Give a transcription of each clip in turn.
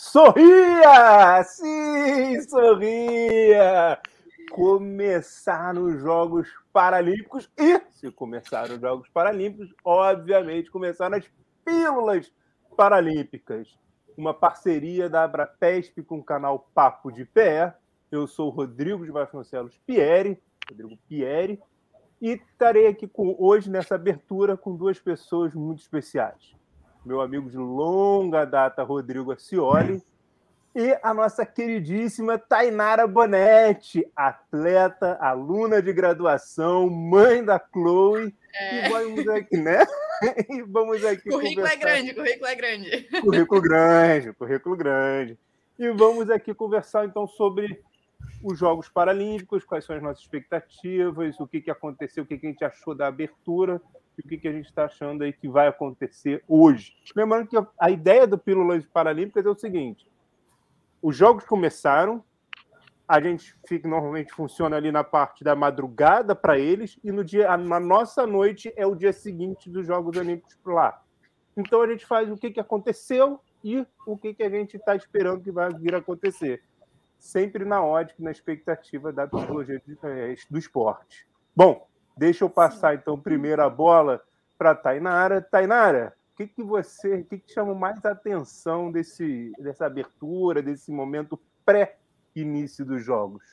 Sorria! Sim, sorria! Começaram os Jogos Paralímpicos e, se começaram os Jogos Paralímpicos, obviamente começaram as Pílulas Paralímpicas. Uma parceria da Abrapesp com o canal Papo de Pé. Eu sou Rodrigo de Vasconcelos Pieri, Rodrigo Pieri, e estarei aqui com, hoje nessa abertura com duas pessoas muito especiais meu amigo de longa data, Rodrigo Acioli, e a nossa queridíssima Tainara Bonetti, atleta, aluna de graduação, mãe da Chloe. É. E vamos aqui, né? E vamos aqui. Currículo é conversar. é grande, currículo é grande. Currículo grande, currículo grande. E vamos aqui conversar então sobre os Jogos Paralímpicos, quais são as nossas expectativas, o que, que aconteceu, o que, que a gente achou da abertura e o que, que a gente está achando aí que vai acontecer hoje. Lembrando que a ideia do Pílulas Paralímpicas é o seguinte: os jogos começaram, a gente fica normalmente funciona ali na parte da madrugada para eles e no dia na nossa noite é o dia seguinte dos Jogos Olímpicos lá. Então a gente faz o que, que aconteceu e o que, que a gente está esperando que vai vir a acontecer. Sempre na ótica, na expectativa da psicologia eh, do esporte. Bom, Deixa eu passar então primeiro a bola para Tainara. Tainara, o que, que você, o que, que chama mais atenção desse, dessa abertura, desse momento pré-início dos jogos?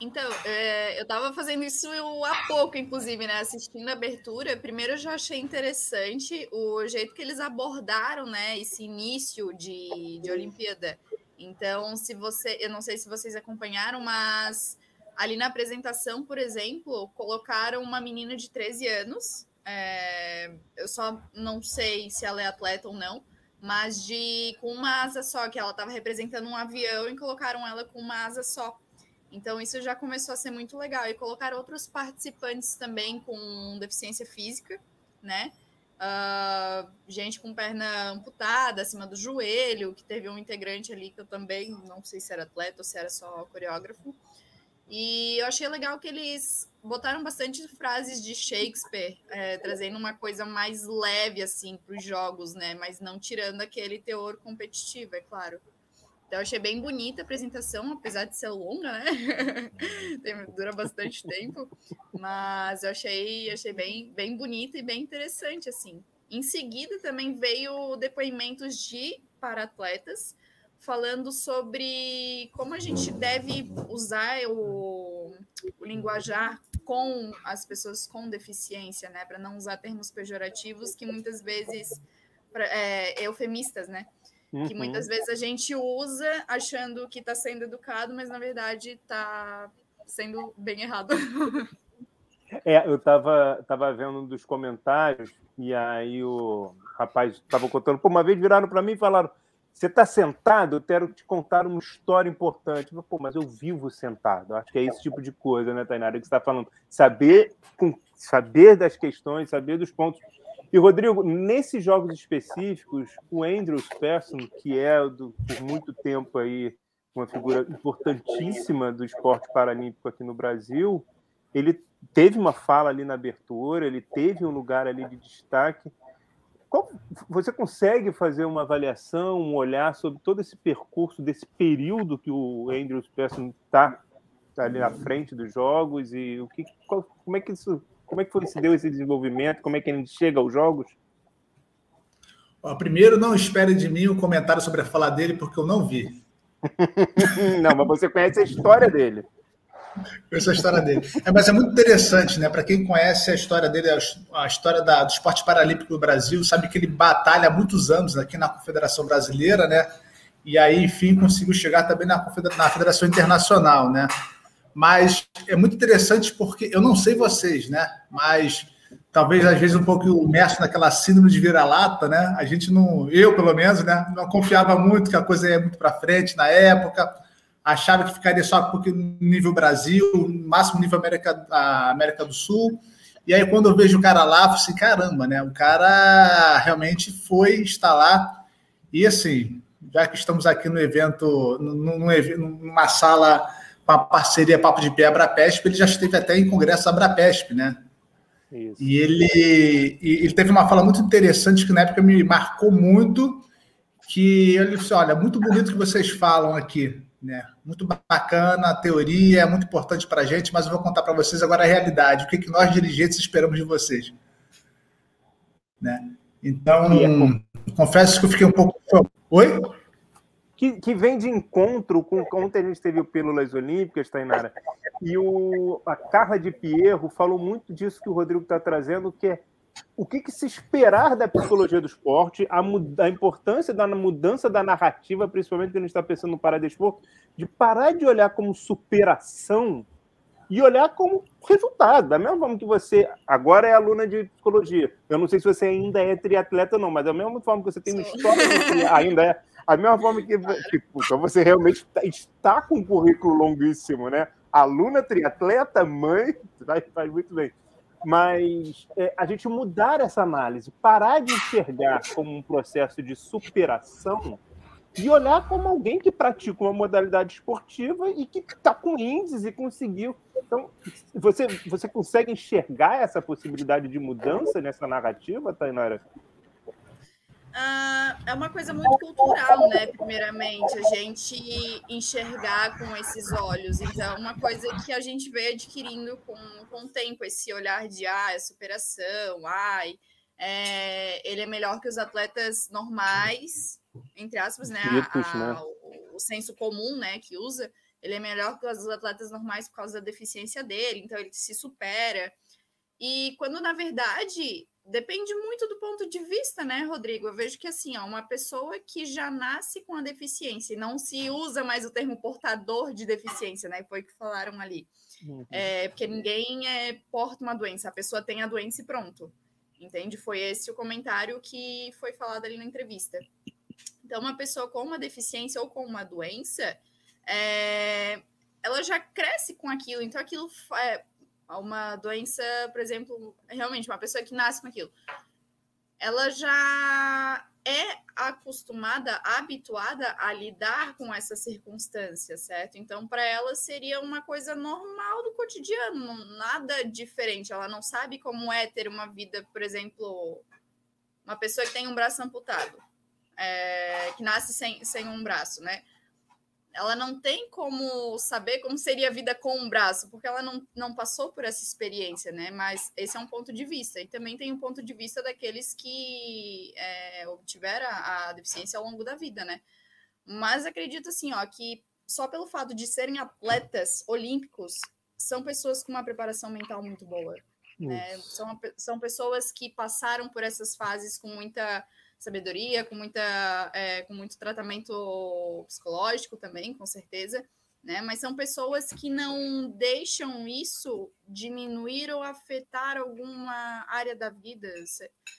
Então, é, eu estava fazendo isso há pouco, inclusive, né? Assistindo a abertura. Primeiro, eu já achei interessante o jeito que eles abordaram, né? Esse início de, de Olimpíada. Então, se você, eu não sei se vocês acompanharam, mas Ali na apresentação, por exemplo, colocaram uma menina de 13 anos. É, eu só não sei se ela é atleta ou não, mas de com uma asa só, que ela estava representando um avião e colocaram ela com uma asa só. Então isso já começou a ser muito legal. E colocar outros participantes também com deficiência física, né? Uh, gente com perna amputada acima do joelho, que teve um integrante ali que eu também não sei se era atleta ou se era só coreógrafo. E eu achei legal que eles botaram bastante frases de Shakespeare, é, trazendo uma coisa mais leve, assim, para os jogos, né? Mas não tirando aquele teor competitivo, é claro. Então, achei bem bonita a apresentação, apesar de ser longa, né? Dura bastante tempo. Mas eu achei, achei bem, bem bonita e bem interessante, assim. Em seguida, também veio depoimentos de para-atletas, falando sobre como a gente deve usar o, o linguajar com as pessoas com deficiência, né? Para não usar termos pejorativos que muitas vezes é, eufemistas, né? Uhum. Que muitas vezes a gente usa achando que está sendo educado, mas na verdade está sendo bem errado. É, eu estava tava vendo um dos comentários e aí o rapaz estava contando, pô, uma vez viraram para mim e falaram você está sentado, eu quero te contar uma história importante. Pô, mas eu vivo sentado. Acho que é esse tipo de coisa, né, Tainara, que você está falando. Saber, saber das questões, saber dos pontos. E, Rodrigo, nesses jogos específicos, o Andrews Persson, que é do, por muito tempo aí uma figura importantíssima do esporte paralímpico aqui no Brasil, ele teve uma fala ali na abertura, ele teve um lugar ali de destaque. Qual, você consegue fazer uma avaliação, um olhar sobre todo esse percurso, desse período que o Andrews Pearson está tá ali à frente dos jogos e o que, qual, como é que isso, como é que foi, se deu esse desenvolvimento, como é que ele chega aos jogos? primeiro, não espere de mim um comentário sobre a fala dele, porque eu não vi. não, mas você conhece a história dele. Essa a história dele. É, mas é muito interessante, né? Para quem conhece a história dele, a história da, do esporte paralímpico do Brasil, sabe que ele batalha há muitos anos aqui na Confederação Brasileira, né? E aí, enfim, conseguiu chegar também na, na Federação Internacional, né? Mas é muito interessante porque eu não sei vocês, né? Mas talvez às vezes um pouco imerso naquela síndrome de vira-lata, né? A gente não, eu pelo menos, né? Não confiava muito que a coisa ia muito para frente na época achava que ficaria só porque nível Brasil, máximo nível América, América do Sul. E aí, quando eu vejo o cara lá, eu falei assim, caramba, né? O cara realmente foi lá. E assim, já que estamos aqui no evento, num, numa sala com a parceria Papo de Pé Abrapesp, ele já esteve até em congresso Abrapesp, né? Isso. E ele, ele teve uma fala muito interessante que na época me marcou muito, que ele disse: olha, muito bonito que vocês falam aqui, né? Muito bacana a teoria, é muito importante para a gente, mas eu vou contar para vocês agora a realidade, o que, que nós dirigentes esperamos de vocês. Né? Então, é confesso que eu fiquei um pouco. Oi? Que, que vem de encontro com ontem a gente teve o Pílulas Olímpicas, Tainara, e o, a Carla de Pierro falou muito disso que o Rodrigo está trazendo, que é o que, que, se esperar da psicologia do esporte, a, a, importância da mudança da narrativa, principalmente quando a gente está pensando no paradesporto, de parar de olhar como superação e olhar como resultado. Da mesma forma que você agora é aluna de psicologia. Eu não sei se você ainda é triatleta ou não, mas da mesma forma que você tem uma história, ainda é. A mesma forma que tipo, então você realmente tá, está com um currículo longuíssimo, né? Aluna triatleta, mãe, faz, faz muito bem mas é, a gente mudar essa análise, parar de enxergar como um processo de superação e olhar como alguém que pratica uma modalidade esportiva e que está com índices e conseguiu. Então, você, você consegue enxergar essa possibilidade de mudança nessa narrativa, Tainara? Uh, é uma coisa muito cultural, né? Primeiramente, a gente enxergar com esses olhos. Então, uma coisa que a gente vem adquirindo com, com o tempo, esse olhar de ah, é superação, ai, é, ele é melhor que os atletas normais, entre aspas, né? A, a, o, o senso comum, né, que usa, ele é melhor que os atletas normais por causa da deficiência dele, então ele se supera. E quando, na verdade, Depende muito do ponto de vista, né, Rodrigo? Eu vejo que assim, ó, uma pessoa que já nasce com a deficiência e não se usa mais o termo portador de deficiência, né? Foi o que falaram ali. Uhum. É, porque ninguém é, porta uma doença, a pessoa tem a doença e pronto. Entende? Foi esse o comentário que foi falado ali na entrevista. Então, uma pessoa com uma deficiência ou com uma doença, é, ela já cresce com aquilo, então aquilo é, uma doença, por exemplo, realmente uma pessoa que nasce com aquilo, ela já é acostumada, habituada a lidar com essas circunstâncias, certo? Então, para ela seria uma coisa normal do cotidiano, nada diferente. Ela não sabe como é ter uma vida, por exemplo, uma pessoa que tem um braço amputado, é, que nasce sem, sem um braço, né? Ela não tem como saber como seria a vida com um braço, porque ela não, não passou por essa experiência, né? Mas esse é um ponto de vista. E também tem um ponto de vista daqueles que é, obtiveram a, a deficiência ao longo da vida, né? Mas acredito assim, ó, que só pelo fato de serem atletas olímpicos, são pessoas com uma preparação mental muito boa. Né? São, são pessoas que passaram por essas fases com muita sabedoria, com, muita, é, com muito tratamento psicológico também, com certeza, né? Mas são pessoas que não deixam isso diminuir ou afetar alguma área da vida,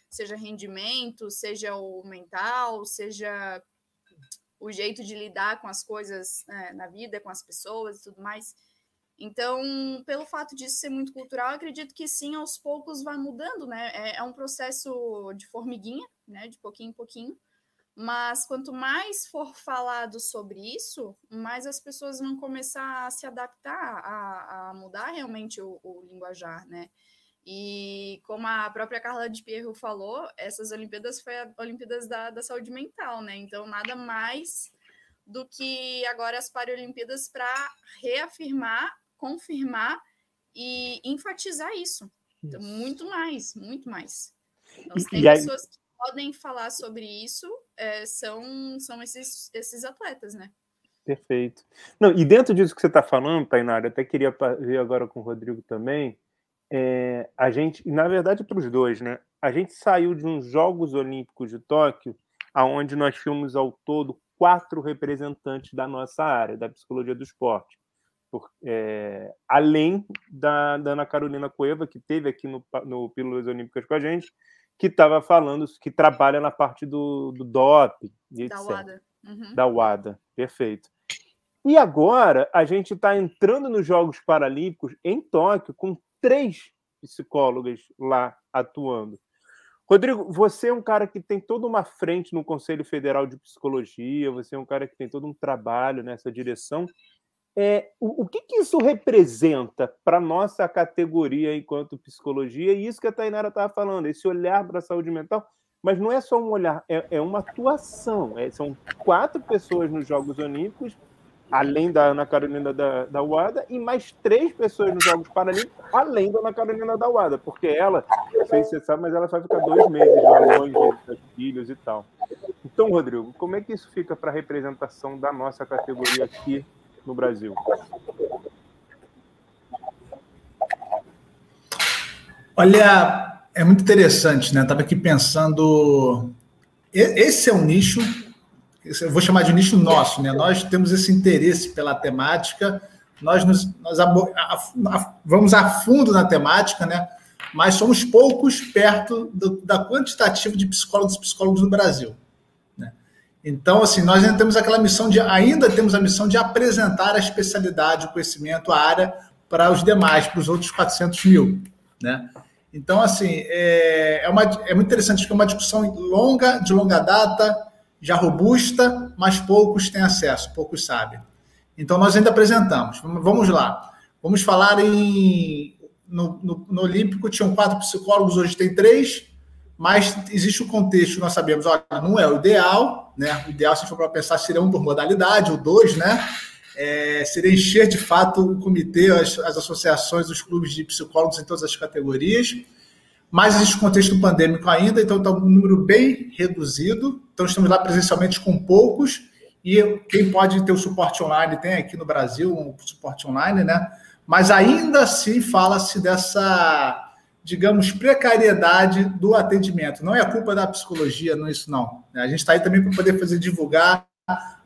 seja rendimento, seja o mental, seja o jeito de lidar com as coisas né, na vida, com as pessoas e tudo mais. Então, pelo fato disso ser muito cultural, acredito que sim, aos poucos vai mudando, né? É, é, um processo de formiguinha, né? De pouquinho em pouquinho. Mas quanto mais for falado sobre isso, mais as pessoas vão começar a se adaptar, a, a mudar realmente o, o linguajar, né? E como a própria Carla de Pierro falou, essas Olimpíadas foi Olimpíadas da, da saúde mental, né? Então, nada mais do que agora as Paralimpíadas para reafirmar confirmar e enfatizar isso. Então, muito mais, muito mais. Então, tem pessoas aí... que podem falar sobre isso, é, são, são esses, esses atletas, né? Perfeito. Não, e dentro disso que você está falando, Tainara, até queria ver agora com o Rodrigo também, é, a gente, na verdade, para os dois, né? A gente saiu de uns Jogos Olímpicos de Tóquio, aonde nós tínhamos ao todo quatro representantes da nossa área, da psicologia do esporte por, é, além da, da, Ana Carolina Cueva, que teve aqui no, no Pílulas Olímpicas com a gente, que estava falando, que trabalha na parte do, do DOP, da WADA. Uhum. Da WADA, perfeito. E agora a gente está entrando nos Jogos Paralímpicos em Tóquio com três psicólogas lá atuando. Rodrigo, você é um cara que tem toda uma frente no Conselho Federal de Psicologia, você é um cara que tem todo um trabalho nessa direção. É, o, o que, que, isso representa para nossa categoria enquanto psicologia? E isso que a Tainara estava falando, esse olhar para a saúde mental, mas não é só um olhar, é, é uma atuação. É, são quatro pessoas nos Jogos Olímpicos, além da Ana Carolina da, da Wada, e mais três pessoas nos Jogos Paralímpicos, além da Ana Carolina da Wada, porque ela, não sei se você sabe, mas ela vai ficar dois meses lá longe dos filhos e tal. Então, Rodrigo, como é que isso fica para a representação da nossa categoria aqui no Brasil? Olha, é muito interessante, né? Estava aqui pensando. Esse é um nicho, eu vou chamar de nicho nosso, né? Nós temos esse interesse pela temática, nós, nos, nós vamos a fundo na temática, né? Mas somos poucos perto do, da quantitativa de psicólogos e psicólogos no Brasil. Então, assim, nós ainda temos aquela missão de, ainda temos a missão de apresentar a especialidade, o conhecimento, a área para os demais, para os outros 400 mil, né? Então, assim, é, é, uma, é muito interessante, porque é uma discussão longa, de longa data, já robusta, mas poucos têm acesso, poucos sabem. Então, nós ainda apresentamos. Vamos lá. Vamos falar em. No, no, no Olímpico tinham quatro psicólogos, hoje tem três, mas existe o um contexto, nós sabemos, olha, não é o ideal, né? O ideal, se for para pensar, seria um por modalidade, ou dois, né? é, seria encher de fato o comitê, as, as, associações, os clubes de psicólogos em todas as categorias. Mas existe contexto pandêmico ainda, então está um número bem reduzido. Então estamos lá presencialmente com poucos. E quem pode ter o suporte online tem aqui no Brasil um suporte online, né? Mas ainda assim fala-se dessa, digamos, precariedade do atendimento. Não é culpa da psicologia, não é isso não. A gente está aí também para poder fazer divulgar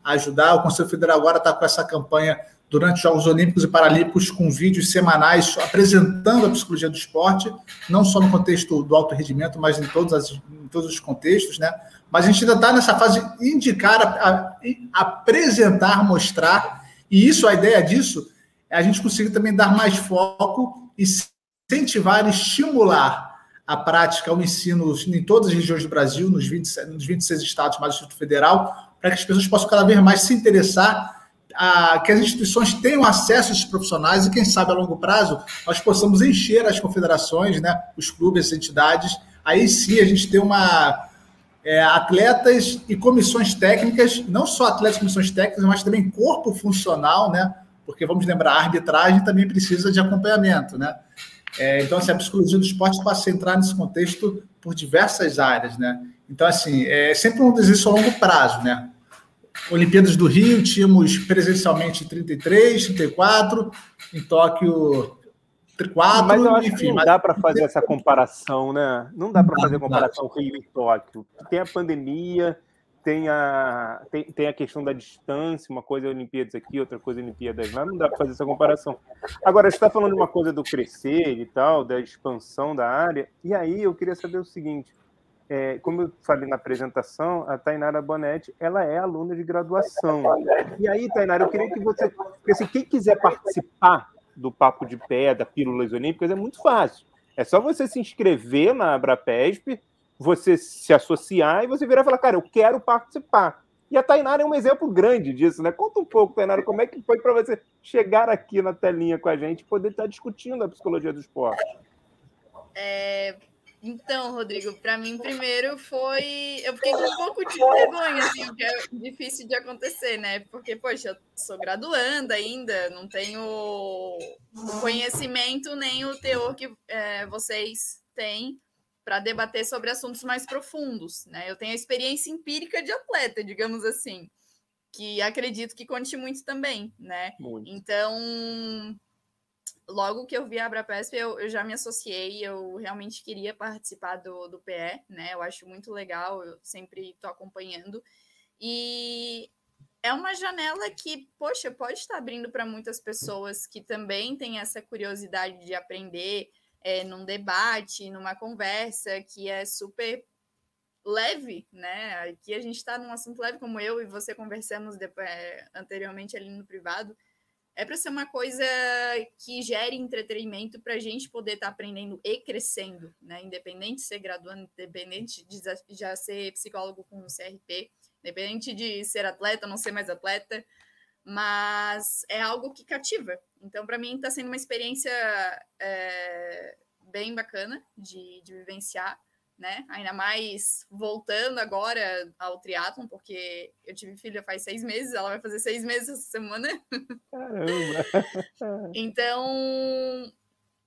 ajudar. O Conselho Federal agora está com essa campanha durante os Jogos Olímpicos e Paralímpicos com vídeos semanais apresentando a psicologia do esporte, não só no contexto do alto rendimento, mas em todos, as, em todos os contextos, né? Mas a gente ainda está nessa fase de indicar, a, a, apresentar, mostrar, e isso, a ideia disso, é a gente conseguir também dar mais foco e incentivar, estimular a prática, o ensino em todas as regiões do Brasil, nos, 20, nos 26 estados mais o Distrito Federal, para que as pessoas possam cada vez mais se interessar, a, que as instituições tenham acesso a esses profissionais e, quem sabe, a longo prazo, nós possamos encher as confederações, né, os clubes, as entidades. Aí sim a gente tem uma. É, atletas e comissões técnicas, não só atletas e comissões técnicas, mas também corpo funcional, né? Porque vamos lembrar, a arbitragem também precisa de acompanhamento, né? É, então, assim, a psicologia do esporte passa a entrar nesse contexto por diversas áreas, né? Então, assim, é sempre um desejo a longo prazo, né? Olimpíadas do Rio, tínhamos presencialmente 33, 34, em Tóquio 4, mas eu acho enfim, que não mas... dá para fazer essa comparação, né? Não dá para fazer comparação Rio e Tóquio. Tem a pandemia, tem a, tem, tem a questão da distância, uma coisa é Olimpíadas aqui, outra coisa é Olimpíadas lá, não dá para fazer essa comparação. Agora, você está falando de uma coisa do crescer e tal, da expansão da área, e aí eu queria saber o seguinte, é, como eu falei na apresentação, a Tainara Bonetti, ela é aluna de graduação. E aí, Tainara, eu queria que você... Porque, assim, quem quiser participar do Papo de Pé, da Pílulas Olímpicas, é muito fácil. É só você se inscrever na Abrapesp, você se associar e você virar e falar, cara, eu quero participar. E a Tainara é um exemplo grande disso, né? Conta um pouco, Tainara, como é que foi para você chegar aqui na telinha com a gente e poder estar discutindo a psicologia do esporte? É, então, Rodrigo, para mim primeiro foi. Eu fiquei com um pouco de vergonha, assim, que é difícil de acontecer, né? Porque, poxa, eu sou graduanda ainda, não tenho o conhecimento nem o teor que é, vocês têm para debater sobre assuntos mais profundos, né? Eu tenho a experiência empírica de atleta, digamos assim, que acredito que conte muito também, né? Muito. Então, logo que eu vi a Abrapesp, eu, eu já me associei, eu realmente queria participar do, do PE, né? Eu acho muito legal, eu sempre estou acompanhando. E é uma janela que, poxa, pode estar abrindo para muitas pessoas que também têm essa curiosidade de aprender é, num debate, numa conversa que é super leve, né? Aqui a gente está num assunto leve, como eu e você conversamos depois, é, anteriormente ali no privado é para ser uma coisa que gere entretenimento para a gente poder estar tá aprendendo e crescendo, né? Independente de ser graduando, independente de já ser psicólogo com CRP, independente de ser atleta, não ser mais atleta, mas é algo que cativa. Então, para mim, está sendo uma experiência é, bem bacana de, de vivenciar, né? Ainda mais voltando agora ao triatlon, porque eu tive filha faz seis meses, ela vai fazer seis meses essa semana. Caramba! então,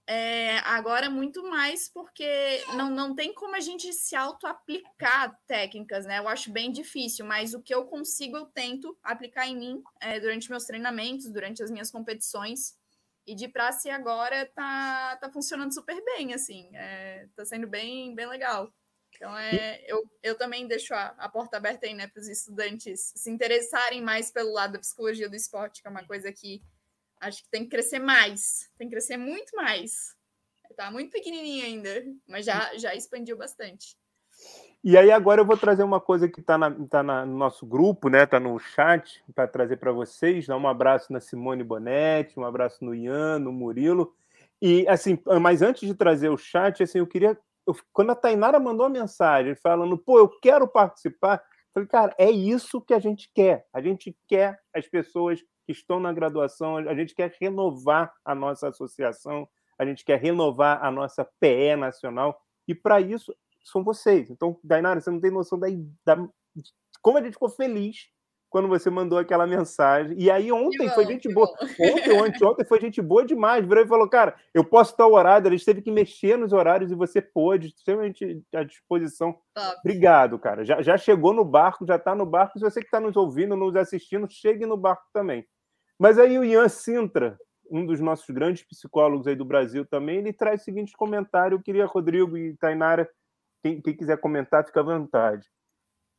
é, agora muito mais porque não, não tem como a gente se auto-aplicar técnicas, né? Eu acho bem difícil, mas o que eu consigo eu tento aplicar em mim é, durante meus treinamentos, durante as minhas competições. E de praxe agora tá, tá funcionando super bem, assim. É, tá sendo bem, bem legal. Então, é, eu, eu também deixo a, a porta aberta aí, né, para os estudantes se interessarem mais pelo lado da psicologia do esporte, que é uma coisa que acho que tem que crescer mais. Tem que crescer muito mais. Tá muito pequenininho ainda, mas já, já expandiu bastante. E aí agora eu vou trazer uma coisa que está tá no nosso grupo, né? Está no chat para trazer para vocês. Dá um abraço na Simone Bonetti, um abraço no Ian, no Murilo. E assim, mas antes de trazer o chat, assim, eu queria. Eu, quando a Tainara mandou a mensagem falando, pô, eu quero participar, eu falei, cara, é isso que a gente quer. A gente quer as pessoas que estão na graduação, a gente quer renovar a nossa associação, a gente quer renovar a nossa PE nacional. E para isso são vocês. Então, Dainara, você não tem noção da, da como a gente ficou feliz quando você mandou aquela mensagem. E aí ontem bom, foi gente boa. Bom. Ontem ou anteontem foi gente boa demais. Virou e falou, cara, eu posso estar o horário. A gente teve que mexer nos horários e você pôde, extremamente à disposição. Top. Obrigado, cara. Já, já chegou no barco, já está no barco. Se você que está nos ouvindo, nos assistindo, chegue no barco também. Mas aí o Ian Sintra, um dos nossos grandes psicólogos aí do Brasil também, ele traz o seguinte comentário. Eu queria, Rodrigo e Tainara, quem, quem quiser comentar, fica à vontade.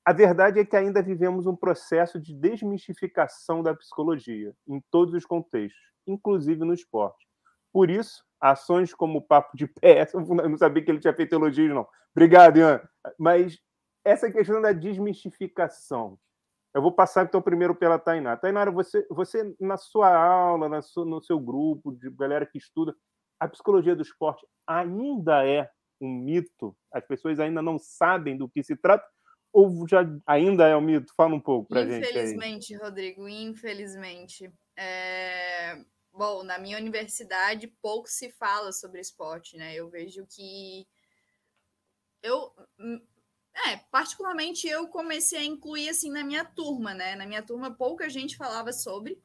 A verdade é que ainda vivemos um processo de desmistificação da psicologia, em todos os contextos, inclusive no esporte. Por isso, ações como o Papo de Pé, eu não sabia que ele tinha feito elogios, não. Obrigado, Ian. Mas essa questão da desmistificação. Eu vou passar, então, primeiro pela Tainara. Tainara, você, você na sua aula, na sua, no seu grupo de galera que estuda, a psicologia do esporte ainda é um mito? As pessoas ainda não sabem do que se trata? Ou já ainda é um mito? Fala um pouco para gente. Infelizmente, Rodrigo, infelizmente. É... Bom, na minha universidade pouco se fala sobre esporte, né? Eu vejo que eu é, particularmente eu comecei a incluir assim na minha turma, né? Na minha turma pouca gente falava sobre,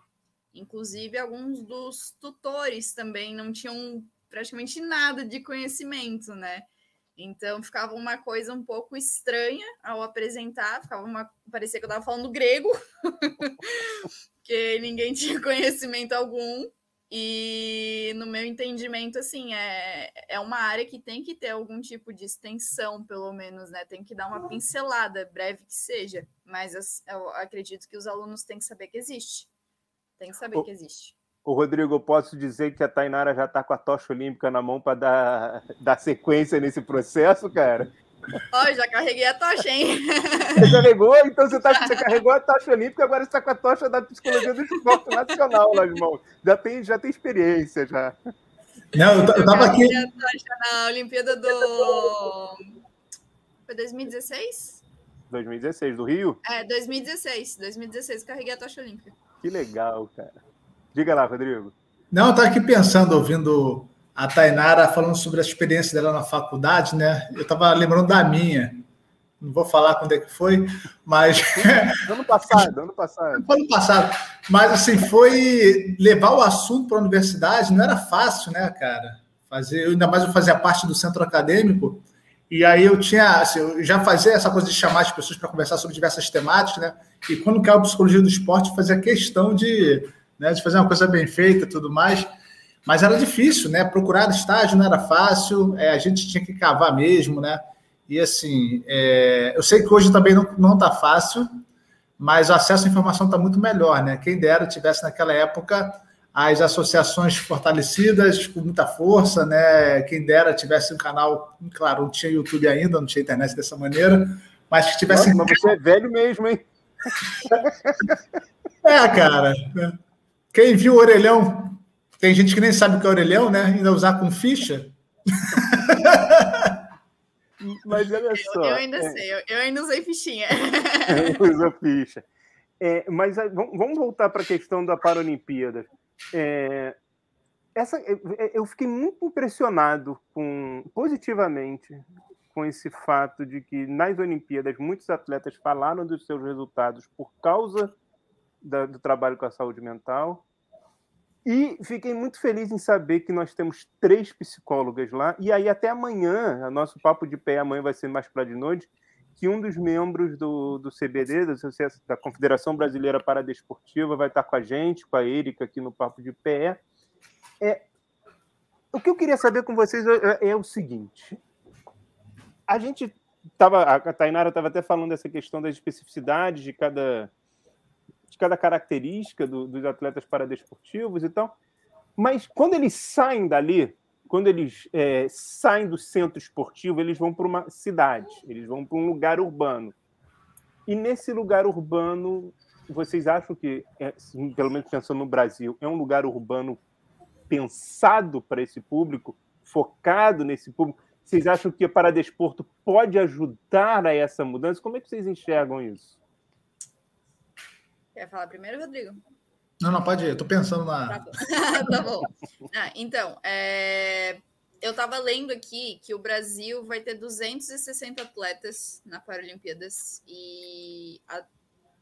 inclusive alguns dos tutores também não tinham praticamente nada de conhecimento, né? Então ficava uma coisa um pouco estranha ao apresentar, ficava uma parecia que eu estava falando grego, que ninguém tinha conhecimento algum. E no meu entendimento, assim, é, é uma área que tem que ter algum tipo de extensão, pelo menos, né? Tem que dar uma pincelada, breve que seja. Mas eu acredito que os alunos têm que saber que existe. Tem que saber que existe. O Rodrigo, eu posso dizer que a Tainara já está com a tocha olímpica na mão para dar, dar sequência nesse processo, cara? Ó, oh, já carreguei a tocha, hein? Você carregou? Então você, tá, você carregou a tocha olímpica, agora você está com a tocha da psicologia do esporte nacional nas mãos. Já tem, já tem experiência, já. Não, eu, estava aqui... a tocha na Olimpíada do... Foi 2016? 2016, do Rio? É, 2016. 2016 carreguei a tocha olímpica. Que legal, cara. Diga lá, Rodrigo. Não, eu estava aqui pensando, ouvindo a Tainara falando sobre a experiência dela na faculdade, né? Eu estava lembrando da minha. Não vou falar quando é que foi, mas. ano passado, ano passado. Ano passado. Mas, assim, foi levar o assunto para a universidade não era fácil, né, cara? Fazer, ainda mais eu fazia parte do centro acadêmico, e aí eu tinha, assim, eu já fazia essa coisa de chamar as pessoas para conversar sobre diversas temáticas, né? E quando caiu a psicologia do esporte, fazia questão de né, de fazer uma coisa bem feita e tudo mais. Mas era difícil, né? Procurar estágio não era fácil, é, a gente tinha que cavar mesmo, né? E assim, é, eu sei que hoje também não, não tá fácil, mas o acesso à informação está muito melhor, né? Quem dera tivesse naquela época as associações fortalecidas com muita força, né? Quem dera tivesse um canal, claro, não tinha YouTube ainda, não tinha internet dessa maneira, mas que tivesse. Nossa, mas você é velho mesmo, hein? é, cara. Quem viu o orelhão, tem gente que nem sabe o que é orelhão, né? Ainda usar com ficha. Mas olha só. Eu, eu ainda é... sei, eu, eu, ainda usei fichinha. Usa ficha. É, mas vamos voltar para a questão da Paralimpíada. É, essa, eu fiquei muito impressionado com, positivamente com esse fato de que nas Olimpíadas muitos atletas falaram dos seus resultados por causa da, do trabalho com a saúde mental. E fiquei muito feliz em saber que nós temos três psicólogas lá. E aí, até amanhã, nosso papo de pé amanhã vai ser mais para de noite, que um dos membros do, do CBD, da Confederação Brasileira Paradesportiva, vai estar com a gente, com a Erika, aqui no Papo de Pé. É, o que eu queria saber com vocês é, é o seguinte: a gente estava, a Tainara estava até falando dessa questão das especificidades de cada, de cada característica do, dos atletas paradesportivos e tal, mas quando eles saem dali, quando eles é, saem do centro esportivo, eles vão para uma cidade, eles vão para um lugar urbano. E nesse lugar urbano, vocês acham que, é, pelo menos pensando no Brasil, é um lugar urbano pensado para esse público, focado nesse público? Vocês acham que o Paradesporto pode ajudar a essa mudança? Como é que vocês enxergam isso? Quer falar primeiro, Rodrigo? Não, não, pode ir. Estou pensando na. Tá bom. tá bom. Ah, então, é... eu estava lendo aqui que o Brasil vai ter 260 atletas na Paralimpíadas e a...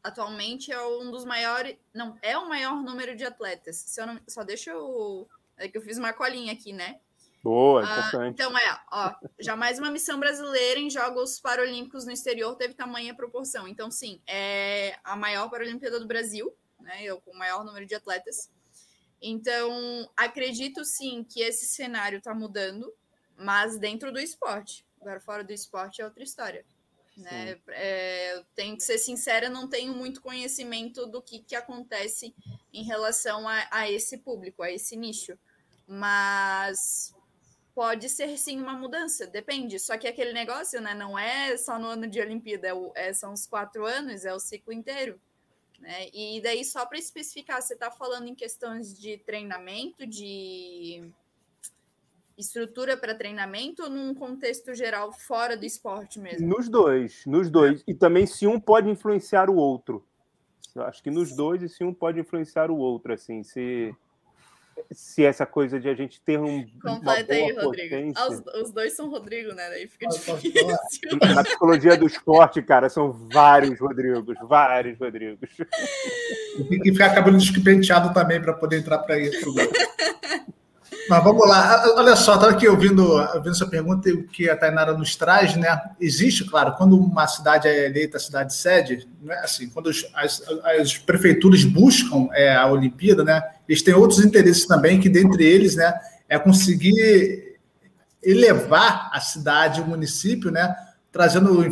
atualmente é um dos maiores. Não, é o maior número de atletas. Se eu não... Só deixa eu é que eu fiz uma colinha aqui, né? Boa, ah. Então é, ó, jamais uma missão brasileira em Jogos Paralímpicos no exterior teve tamanha proporção. Então, sim, é a maior Paralimpíada do Brasil, né? Eu, com o maior número de atletas. Então, acredito sim que esse cenário está mudando, mas dentro do esporte. Agora, fora do esporte é outra história. Né? É, tenho que ser sincera, não tenho muito conhecimento do que, que acontece em relação a, a esse público, a esse nicho mas pode ser sim uma mudança, depende. Só que aquele negócio, né, não é só no ano de Olimpíada, é, é são os quatro anos, é o ciclo inteiro. Né? E daí, só para especificar, você está falando em questões de treinamento, de estrutura para treinamento ou num contexto geral fora do esporte mesmo? Nos dois, nos dois. E também se um pode influenciar o outro. Eu acho que nos dois e se um pode influenciar o outro, assim, se se essa coisa de a gente ter um. Completa aí, Rodrigo. Ah, os, os, dois são Rodrigo, né? Daí fica difícil. Na psicologia do esporte, cara, são vários Rodrigos, vários Rodrigos. Tem que ficar cabelo despenteado também para poder entrar para isso. Mas vamos lá. Olha só, estava aqui ouvindo, ouvindo essa pergunta e o que a Tainara nos traz, né? Existe, claro, quando uma cidade é eleita cidade sede, não é assim, quando as, as prefeituras buscam é, a Olimpíada, né? Eles têm outros interesses também, que dentre eles, né, é conseguir elevar a cidade, o município, né? Trazendo,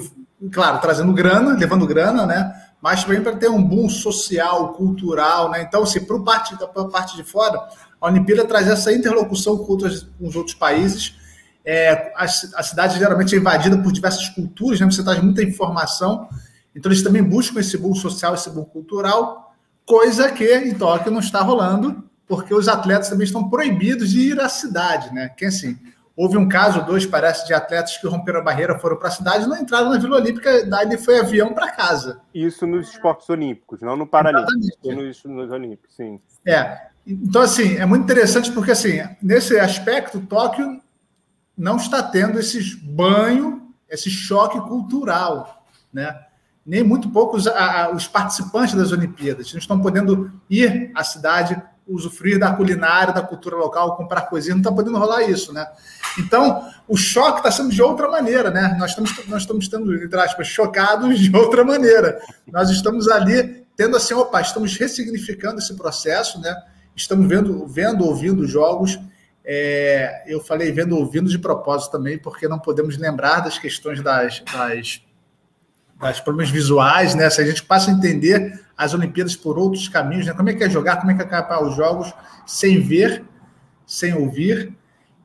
claro, trazendo grana, levando grana, né? Mas também para ter um boom social, cultural, né? Então, se assim, para a parte de fora, a Olimpíada traz essa interlocução com, outros, com os outros países. É, a, a, cidade geralmente é invadida por diversas culturas, né? você traz muita informação. Então, eles também buscam esse boom social, esse boom cultural, coisa que em Tóquio não está rolando, porque os atletas também estão proibidos de ir à cidade. Né? Que assim, houve um caso, dois, parece, de atletas que romperam a barreira, foram para a cidade, não entraram na Vila Olímpica, daí foi avião para casa. Isso nos esportes olímpicos, não no Paralímpico, nos, nos Olímpicos, sim. É, então, assim, é muito interessante porque, assim, nesse aspecto, Tóquio não está tendo esse banho, esse choque cultural, né? Nem muito poucos a, a, os participantes das Olimpíadas não estão podendo ir à cidade, usufruir da culinária, da cultura local, comprar coisinhas, não está podendo rolar isso, né? Então, o choque está sendo de outra maneira, né? Nós estamos, nós estamos tendo, entre aspas, chocados de outra maneira. Nós estamos ali tendo assim, opa, estamos ressignificando esse processo, né? Estamos vendo, vendo ouvindo jogos. É, eu falei vendo ouvindo de propósito também, porque não podemos lembrar das questões das, das, das problemas visuais, né? Se a gente passa a entender as Olimpíadas por outros caminhos, né? Como é que é jogar, como é que é capar os jogos sem ver, sem ouvir,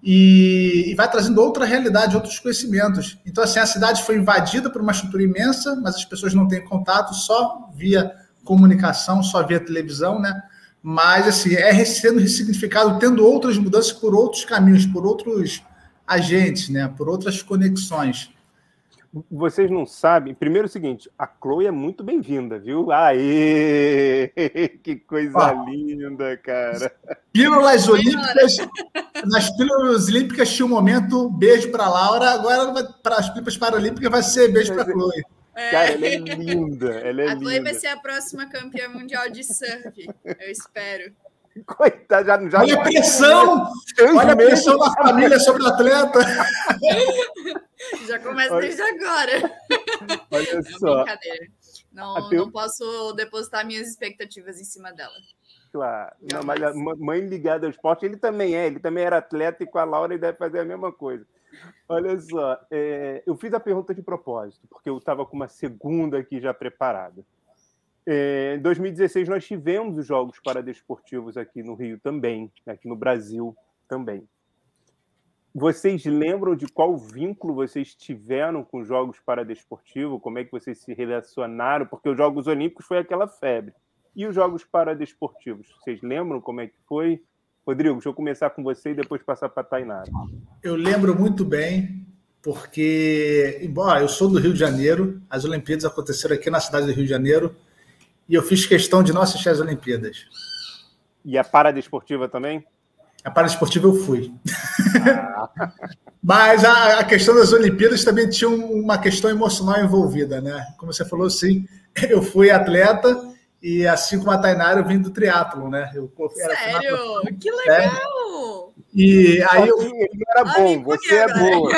e, e, vai trazendo outra realidade, outros conhecimentos. Então, assim, a cidade foi invadida por uma estrutura imensa, mas as pessoas não têm contato só via comunicação, só via televisão, né? Mas assim, é sendo ressignificado, tendo outras mudanças por outros caminhos, por outros agentes, né, por outras conexões. Vocês não sabem. Primeiro é o seguinte: a Chloe é muito bem-vinda, viu? Aê! Que coisa ah, linda, cara. Pílulas Olímpicas. Nas Pílulas Olímpicas tinha um momento beijo para Laura, agora para as Pílulas Paralímpicas vai ser beijo para Chloe. É. Cara, ela é linda. Ela é a Chloe vai ser a próxima campeã mundial de surf, eu espero. Coitada, já, já Olha a pressão! Olha a pressão da família sobre o atleta. Já começa Olha. desde agora. Olha é só. Brincadeira. Não, não posso depositar minhas expectativas em cima dela. Claro. Não, mas a mãe ligada ao esporte, ele também é. Ele também era atleta e com a Laura ele deve fazer a mesma coisa. Olha só, é, eu fiz a pergunta de propósito, porque eu estava com uma segunda aqui já preparada. É, em 2016, nós tivemos os Jogos Paradesportivos aqui no Rio também, aqui no Brasil também. Vocês lembram de qual vínculo vocês tiveram com os Jogos Paradesportivos? Como é que vocês se relacionaram? Porque os Jogos Olímpicos foi aquela febre. E os Jogos Paradesportivos? Vocês lembram como é que foi? Rodrigo, deixa eu começar com você e depois passar para a Tainara. Eu lembro muito bem, porque, embora eu sou do Rio de Janeiro, as Olimpíadas aconteceram aqui na cidade do Rio de Janeiro, e eu fiz questão de não assistir as Olimpíadas. E a paradesportiva também? A paradesportiva eu fui. Ah. Mas a, a, questão das Olimpíadas também tinha uma questão emocional envolvida, né? Como você falou, sim, eu fui atleta e assim como a Tainara, eu vim do triatlo, né? Eu, Sério? Que legal! E aí eu... Ele não era bom, você é boa.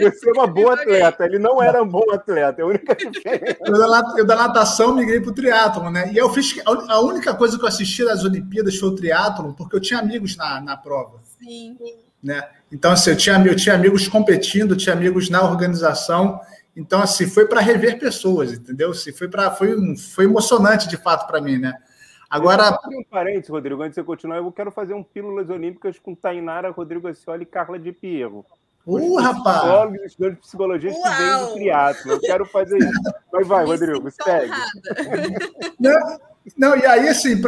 Você é uma boa atleta, ele não era um bom atleta, é a única diferença. Eu da natação migrei para o triatlon, né? E eu fiz. A única coisa que eu assisti das Olimpíadas foi o triatlon, porque eu tinha amigos na, na prova. Sim. Né? Então, assim, eu tinha, eu tinha amigos competindo, tinha amigos na organização. Então, assim, foi para rever pessoas, entendeu? Assim, foi, pra, foi, foi emocionante, de fato, para mim, né? Agora. Um parênteses, Rodrigo, antes de você continuar, eu quero fazer um Pílulas Olímpicas com Tainara, Rodrigo Acioli e Carla de Pierro. Uh, rapaz! Psicólogos, estudantes de psicologia que vêm do triatlo. Eu quero fazer isso. Mas vai, Rodrigo, segue. Não, não, e aí, assim,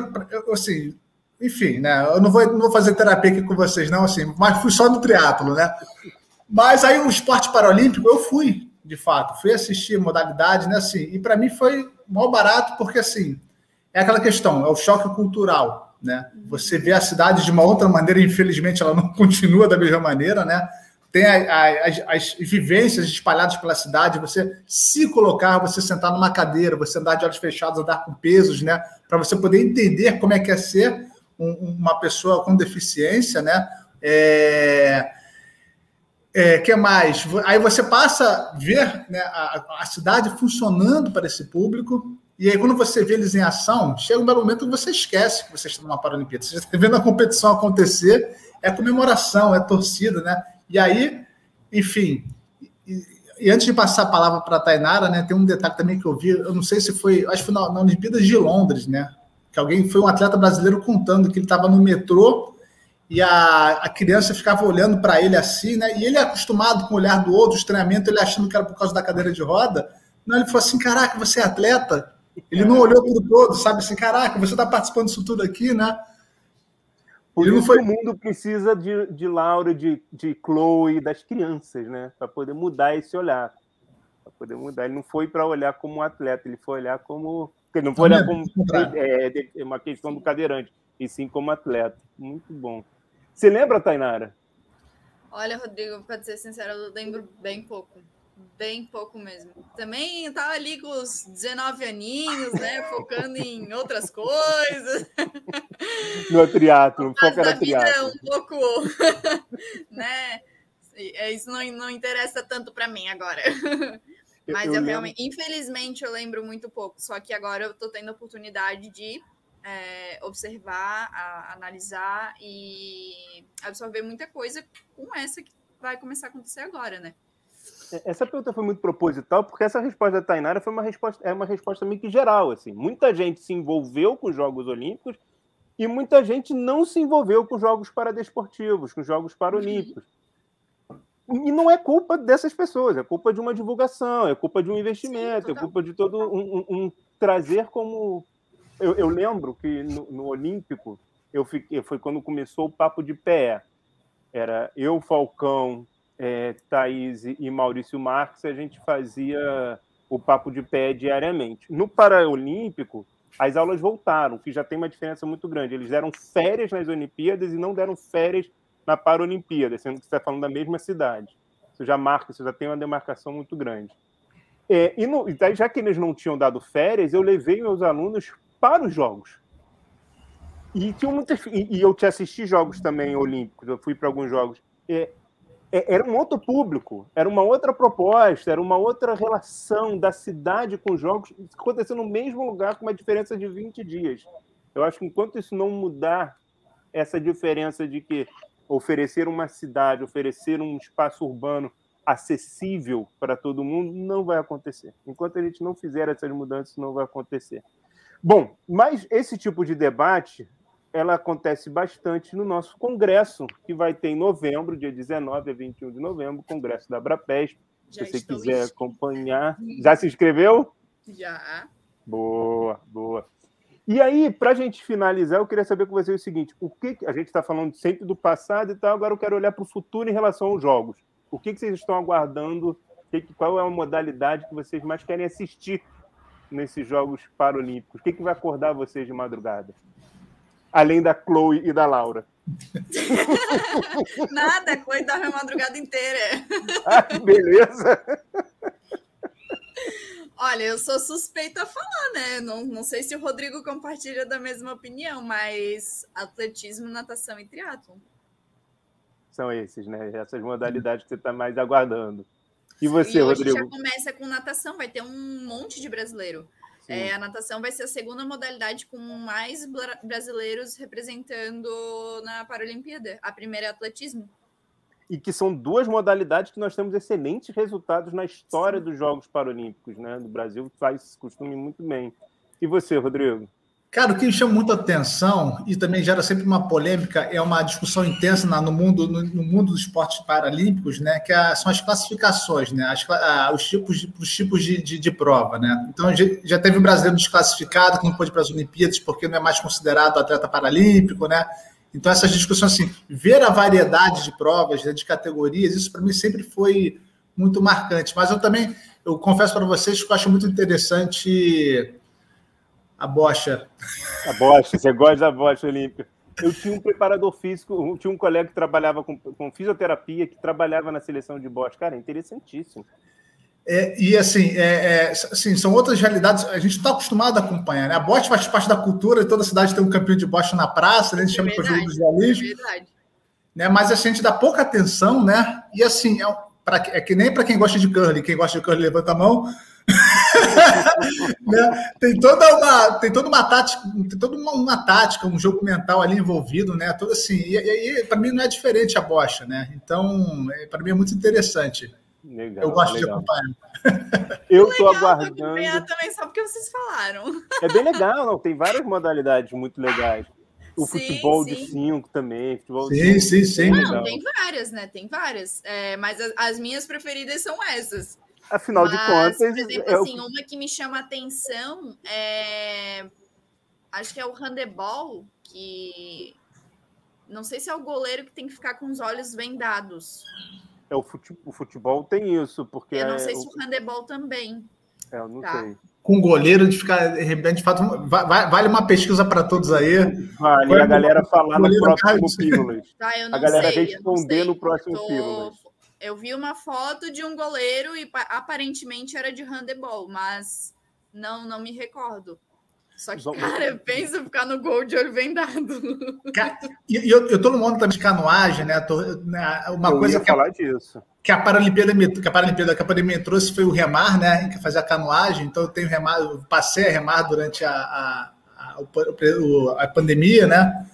assim, enfim, né? Eu não vou, não vou fazer terapia aqui com vocês, não, assim, mas fui só no triatlo, né? Mas aí o esporte paralímpico eu fui, de fato, fui assistir modalidade, né? Assim, e para mim foi mal barato, porque assim é aquela questão, é o choque cultural, né? Você vê a cidade de uma outra maneira, infelizmente ela não continua da mesma maneira, né? Tem a, a, as, as, vivências espalhadas pela cidade, você se colocar, você sentar numa cadeira, você andar de olhos fechados, andar com pesos, né? Para você poder entender como é que é ser um, uma pessoa com deficiência, né? É, é, que mais? Aí você passa a ver né, a, a cidade funcionando para esse público, e aí, quando você vê eles em ação, chega um belo momento que você esquece que você está numa Paralimpíada. Você está vendo a competição acontecer, é comemoração, é torcida, né? E aí, enfim. E, e antes de passar a palavra para a Tainara, né, tem um detalhe também que eu vi, eu não sei se foi, acho que foi na, na Olimpíadas de Londres, né? Que alguém foi um atleta brasileiro contando que ele estava no metrô e a, a criança ficava olhando para ele assim, né? E ele é acostumado com o olhar do outro, o treinamento, ele achando que era por causa da cadeira de roda. Não, ele falou assim: caraca, você é atleta? Ele não olhou tudo todo, sabe assim, caraca, você está participando disso tudo aqui, né? Por ele foi... o mundo precisa de, de Laura, de, de Chloe, das crianças, né? Para poder mudar esse olhar. Para poder mudar. Ele não foi para olhar como atleta, ele foi olhar como. Ele não foi olhar como é, é, uma questão do cadeirante, e sim como atleta. Muito bom. Você lembra, Tainara? Olha, Rodrigo, para ser sincero, eu lembro bem pouco bem pouco mesmo. Também estava ali com os 19 aninhos, né? Focando em outras coisas. No triatlo, foca na triatlo. um pouco, né? É, isso não, não interessa tanto para mim agora. Mas eu, eu realmente, infelizmente, eu lembro muito pouco. Só que agora eu estou tendo a oportunidade de é, observar, a, analisar e absorver muita coisa com essa que vai começar a acontecer agora, né? Essa pergunta foi muito proposital, porque essa resposta da Tainara foi uma resposta, é uma resposta meio que geral. Assim. Muita gente se envolveu com os Jogos Olímpicos e muita gente não se envolveu com os Jogos Paradesportivos, com os Jogos Paralímpicos. E não é culpa dessas pessoas, é culpa de uma divulgação, é culpa de um investimento, Sim, é culpa de todo um, um, um trazer como. Eu, eu lembro que no, no, Olímpico eu fiquei, foi quando começou o papo de pé. Era eu, Falcão, é, Thaís e Maurício Marques, a gente fazia o papo de pé diariamente. No Paraolímpico, as aulas voltaram, que já tem uma diferença muito grande. Eles deram férias nas Olimpíadas e não deram férias na Paralimpíada, sendo que você está falando da mesma cidade. Isso já marca, isso já tem uma demarcação muito grande. É, e no, já que eles não tinham dado férias, eu levei meus alunos para os jogos. E, tinha muitas, e, e eu te assisti jogos também olímpicos, eu fui para alguns jogos. É, é, era um outro público, era uma outra proposta, era uma outra relação da cidade com os jogos, acontecendo no mesmo lugar com uma diferença de 20 dias. Eu acho que enquanto isso não mudar essa diferença de que oferecer uma cidade, oferecer um espaço urbano acessível para todo mundo, não vai acontecer. Enquanto a gente não fizer essas mudanças, não vai acontecer. Bom, mas esse tipo de debate ela acontece bastante no nosso congresso, que vai ter em novembro, dia 19 a 21 de novembro, congresso da Abrapesp. Se você quiser acompanhar. Já se inscreveu? Já. Boa, boa. E aí, para a gente finalizar, eu queria saber com você o seguinte: o que a gente está falando sempre do passado e tal, agora eu quero olhar para o futuro em relação aos jogos. O que, que vocês estão aguardando? Qual é a modalidade que vocês mais querem assistir nesses Jogos Paralímpicos? O que, que vai acordar vocês de madrugada? além da Chloe e da Laura? Nada, Chloe dorme a madrugada inteira. Ah, beleza. Olha, eu sou suspeita a falar, né? Não, não sei se o Rodrigo compartilha da mesma opinião, mas atletismo, natação e triatlon. São esses, né? Essas modalidades que você está mais aguardando. E você, e hoje Rodrigo? já começa com natação, vai ter um monte de brasileiro. É, a natação vai ser a segunda modalidade com mais brasileiros representando na Paralimpíada. A primeira é atletismo. E que são duas modalidades que nós temos excelentes resultados na história Sim. dos Jogos Paralímpicos, né? Do Brasil faz costume muito bem. E você, Rodrigo? Cara, o que me chama muita atenção e também gera sempre uma polêmica é uma discussão intensa no mundo no, no mundo dos esportes paralímpicos, né? Que é, são as classificações, né? As, os tipos, os tipos de, de, de, prova, né? Então já teve um brasileiro desclassificado que não pôde para as Olimpíadas porque não é mais considerado atleta paralímpico, né? Então essas discussões assim, ver a variedade de provas, né, de categorias, isso para mim sempre foi muito marcante. Mas eu também eu confesso para vocês que eu acho muito interessante a bocha. A bocha, você gosta da bocha olímpica. Eu tinha um preparador físico, tinha um colega que trabalhava com, com fisioterapia, que trabalhava na seleção de bocha. Cara, é interessantíssimo. É, e assim, é, é, assim, são outras realidades. A gente está acostumado a acompanhar, né? A bocha faz parte da cultura, toda cidade tem um campeão de bocha na praça, né? a gente chama de jogo jornalismo. É né? Mas assim, a gente dá pouca atenção, né? E assim, é, pra, é que nem para quem gosta de curling, quem gosta de curling levanta a mão. Né? Tem toda uma tem toda uma tática, tem toda uma, uma, tática, um jogo mental ali envolvido, né? Todo assim. E aí, para mim, não é diferente a bocha, né? Então, é, para mim é muito interessante. Legal, eu gosto legal. de acompanhar. Eu estou aguardando. também só porque vocês falaram. É bem legal, não? Tem várias modalidades muito legais. O sim, futebol sim. de cinco também. Futebol sim, de sim, sim. Não, tem várias, né? Tem várias. É, mas as, as minhas preferidas são essas. Afinal Mas, de contas. Por exemplo, é assim, o... uma que me chama atenção é. Acho que é o handebol, que. Não sei se é o goleiro que tem que ficar com os olhos vendados. É, o futebol, o futebol tem isso, porque. Eu não é... sei se o handebol também. É, eu não tá. sei. Com goleiro de ficar, de fato, vale uma pesquisa para todos aí. Vale, a galera falar no próximo Pílulas. Tá, a galera sei, responder no próximo tô... Pílulas. Eu vi uma foto de um goleiro e aparentemente era de handebol, mas não, não me recordo. Só que, cara, pensa ficar no gol de olho vendado. e eu, eu tô no mundo também de canoagem, né? Tô, né uma eu coisa que falar a, disso. Que a Paralimpíada, que a Paralimpíada, que a Paralimpíada trouxe foi o remar, né? Que fazia a canoagem. Então eu tenho remar, eu passei a remar durante a, a, a, a pandemia, né?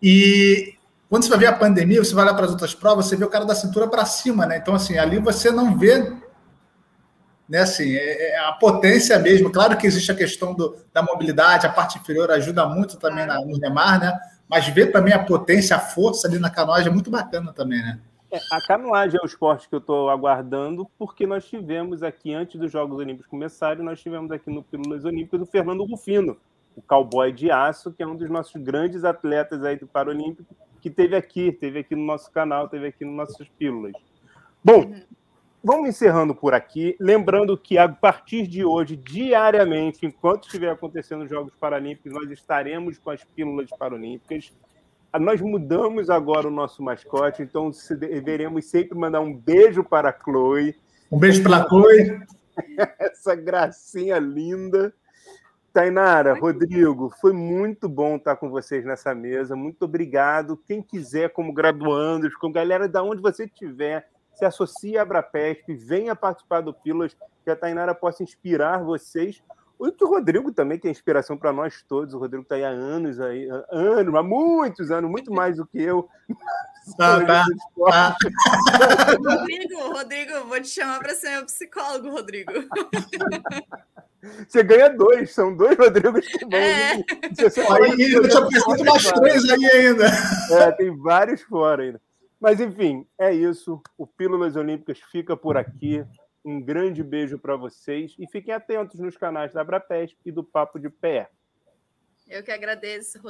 E quando você vai ver a pandemia, você vai olhar para as outras provas, você vê o cara da cintura para cima, né? Então, assim, ali você não vê né, assim, é, é a potência mesmo. Claro que existe a questão do, da mobilidade, a parte inferior ajuda muito também na, no remar, né? Mas ver também a potência, a força ali na canoagem é muito bacana também, né? É, a canoagem é o esporte que eu estou aguardando, porque nós tivemos aqui, antes dos Jogos Olímpicos começarem, nós tivemos aqui no Pílulas Olímpicas o Fernando Rufino, o cowboy de aço, que é um dos nossos grandes atletas aí do Paralímpico, que teve aqui, teve aqui no nosso canal, teve aqui nas nossas pílulas. Bom, vamos encerrando por aqui. Lembrando que a partir de hoje, diariamente, enquanto estiver acontecendo os Jogos Paralímpicos, nós estaremos com as pílulas paralímpicas. Nós mudamos agora o nosso mascote, então deveremos sempre mandar um beijo para a Chloe. Um beijo para a Chloe. Essa gracinha linda. Tainara, Rodrigo, foi muito bom estar com vocês nessa mesa. Muito obrigado. Quem quiser, como graduandos, com galera da onde você estiver, se associe à Abrapesp, venha participar do Pílulas, que a Tainara possa inspirar vocês. O Rodrigo também, que é inspiração para nós todos. O Rodrigo está aí há anos, aí, anos, há muitos anos, muito mais do que eu. Tá, tá, tá. Rodrigo, Rodrigo, vou te chamar para ser meu psicólogo, Rodrigo. Você ganha dois, são dois Rodrigos que vão. É. Você aí, eu te apresento mais três aí ainda. É, tem vários fora ainda. Mas, enfim, é isso. O Pílulas Olímpicas fica por aqui. Um grande beijo para vocês e fiquem atentos nos canais da Abrapesp e do Papo de Pé. Eu que agradeço,